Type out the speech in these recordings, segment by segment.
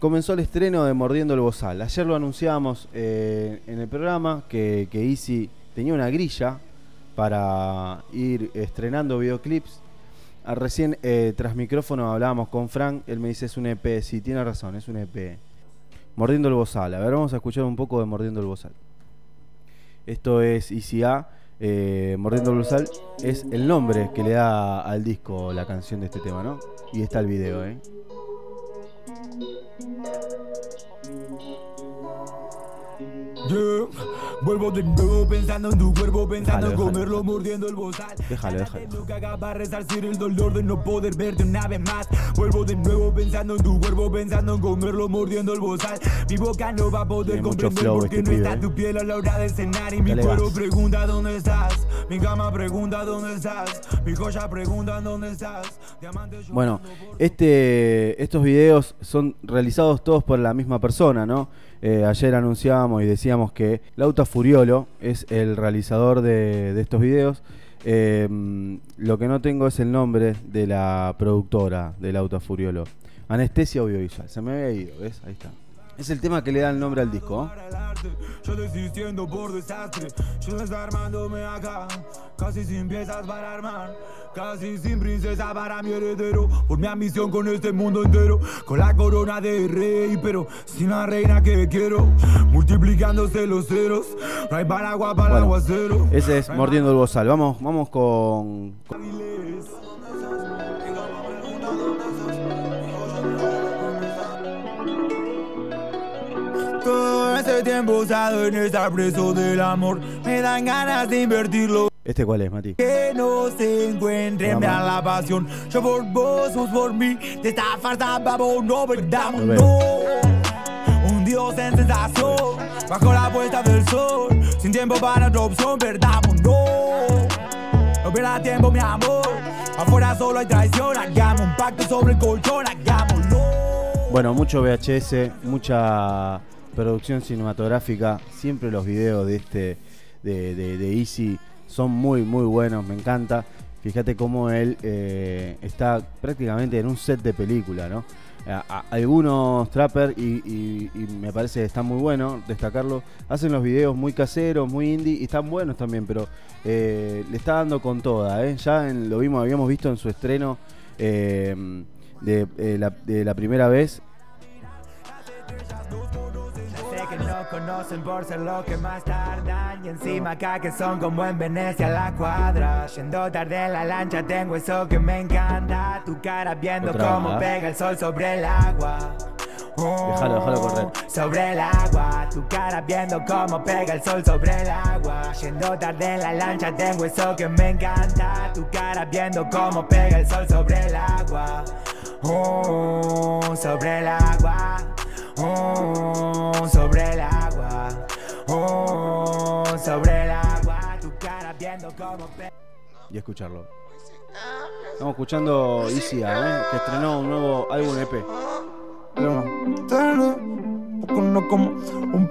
comenzó el estreno de Mordiendo el Bozal. Ayer lo anunciábamos eh, en el programa que, que Easy tenía una grilla para ir estrenando videoclips. Ah, recién eh, tras micrófono hablábamos con Frank, él me dice es un EP, sí, tiene razón, es un EP. Mordiendo el Bozal, a ver, vamos a escuchar un poco de Mordiendo el Bozal. Esto es Easy A, eh, Mordiendo el Bozal es el nombre que le da al disco la canción de este tema, ¿no? Y está el video, ¿eh? Deux. Vuelvo de nuevo pensando en tu cuerpo, pensando en déjalo. comerlo, mordiendo el bozal. Déjalo, déjalo. Lo que haga para resarcir el dolor de no poder verte una vez más. Vuelvo de nuevo pensando en tu cuerpo, pensando en comerlo, mordiendo el bozal. Mi boca no va a poder comprender flow por qué este no está eh. tu piel a la hora de cenar. Y mi gas. pregunta dónde estás. Mi cama pregunta dónde estás. Mi joya pregunta dónde estás. Bueno, este, estos videos son realizados todos por la misma persona, ¿no? Eh, ayer anunciábamos y decíamos que Lauta Furiolo es el realizador de, estos videos. Eh, lo que no tengo es el nombre de la productora de Lauta Furiolo. Anestesia Audiovisual. Se me había ido, ¿ves? Ahí está. Es el tema que le da el nombre al disco. para el arte, Yo desistiendo por desastre, yo desarmándome acá, casi sin piezas para armar, casi sin princesa para mi heredero, por mi ambición con este mundo entero, con la corona de rey, pero sin la reina que quiero, multiplicándose los ceros, no hay paraguas para el Bueno, aguacero. ese es Mordiendo el Bozal. Vamos, vamos con, con- Tiempo usado en estar preso del amor, me dan ganas de invertirlo. ¿Este cuál es, Mati? Que no se encuentre en la pasión. Yo por vos, vos por mí. De esta farsa, vamos, no perdamos, no. Un dios en sensación. Bajo la puesta del sol. Sin tiempo para otra opción, perdamos, no. No pierdas tiempo, mi amor. Afuera solo hay traición. Hagamos un pacto sobre el colchón, hagámoslo. Bueno, mucho VHS, mucha producción cinematográfica. Siempre los videos de este de, de, de Easy son muy muy buenos, me encanta. Fíjate cómo él eh, está prácticamente en un set de película, ¿no? Algunos trapper y, me parece que está muy bueno destacarlo. Hacen los videos muy caseros, muy indie y están buenos también, pero eh, le está dando con toda, ¿eh? Ya en- lo vimos, habíamos visto en su estreno de, la, de la primera vez conocen por ser lo que más tardan. Y encima acá que son como en Venecia la cuadra. Yendo tarde en la lancha tengo eso que me encanta. Tu cara viendo Otra cómo pega el sol sobre el agua. Oh, Déjalo, déjalo correr. Sobre el agua, tu cara viendo cómo pega el sol sobre el agua. Yendo tarde en la lancha tengo eso que me encanta. Tu cara viendo cómo pega el sol sobre el agua. Oh, sobre el agua Oh, sobre el agua. Oh, sobre el agua. Tu cara viendo cómo pe- y escucharlo. Estamos escuchando Easy A, ¿eh? que estrenó un nuevo álbum EP. Tarde, un poco no como un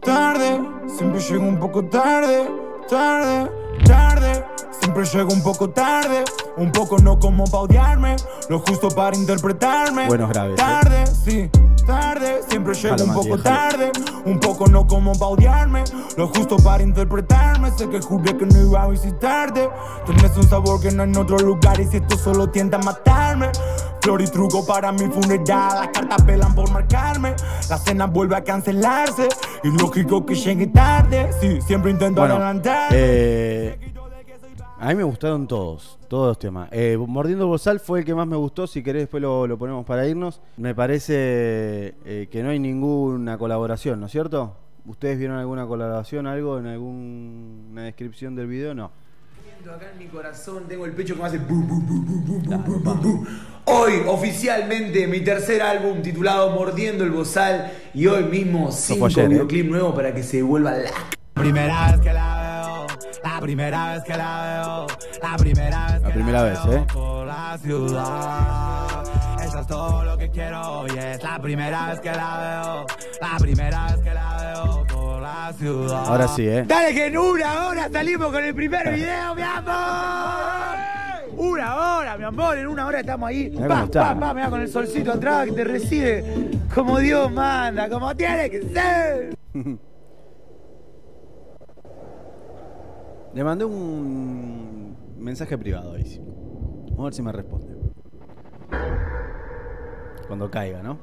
tarde, siempre llego un poco tarde, tarde, tarde, siempre llego un poco tarde, un poco no como pa' odiarme, lo justo para interpretarme. Buenos graves, ¿eh? Tarde, sí, tarde, siempre llego un poco tarde, un poco no como pa' odiarme, lo justo para interpretarme, sé que juré que no iba a visitarte, tenés un sabor que no hay en otro lugar. Y si esto solo tienta a matarme, flor y truco para mi funeral, las cartas pelan por marcarme, la cena vuelve a cancelarse, y lógico que llegue tarde, sí, siempre intento Bueno, adelantar. eh, a mí me gustaron todos, todos los temas. Eh, Mordiendo Bozal fue el que más me gustó, si querés después lo, ponemos para irnos. Me parece eh, que no hay ninguna colaboración, ¿no es cierto? ¿Ustedes vieron alguna colaboración, algo en alguna descripción del video? No. Acá en mi corazón tengo el pecho que me hace Hoy oficialmente mi tercer álbum titulado Mordiendo el Bozal y hoy mismo cinco ¿eh? videoclip nuevos para que se vuelva la primera vez la la primera vez que la veo, la primera vez La que primera la vez, veo ¿eh? por la ciudad. Eso es todo lo que quiero hoy, es la primera vez que la veo, la primera vez que la veo por la ciudad. Ahora sí, ¿eh? Dale que en una hora salimos con el primer video, mi amor. Una hora, mi amor, en una hora estamos ahí. Pa, pa, pa, mirá, con el solcito atrás que te recibe como Dios manda, como tiene que ser. Le mandé un mensaje privado a Isi. Vamos a ver si me responde. Cuando caiga, ¿no?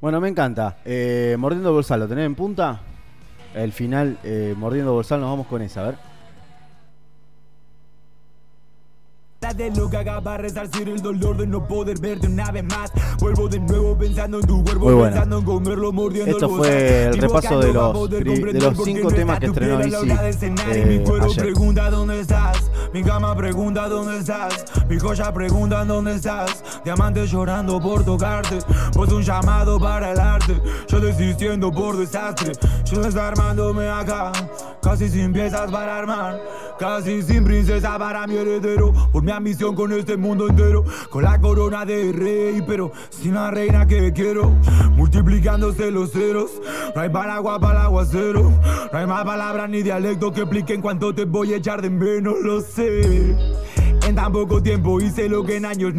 Bueno, me encanta. Eh, mordiendo Bolsal, ¿lo tenés en punta? El final, eh, Mordiendo Bolsal, nos vamos con esa, a ver. De lo que haga para resarcir el dolor de no poder verte una vez más. Vuelvo de nuevo pensando en tu cuerpo, Muy bueno. pensando en comerlo, mordiendo Esto fue el repaso de los de los cinco temas que estrenó y eh, mi cuerpo ayer. pregunta dónde estás, mi cama pregunta dónde estás, mi joya pregunta dónde estás, diamantes llorando por tocarte, pues un llamado para el arte, yo desistiendo por desastre, yo desarmándome acá, casi sin piezas para armar, casi sin princesa para mi heredero, por mi ambición con este mundo entero, con la corona de rey, pero sin la reina que quiero, multiplicándose los ceros, no hay paraguas para el aguacero, no hay más palabras ni dialectos que expliquen cuánto te voy a echar de menos, lo sé. En tan poco tiempo hice lo que en años no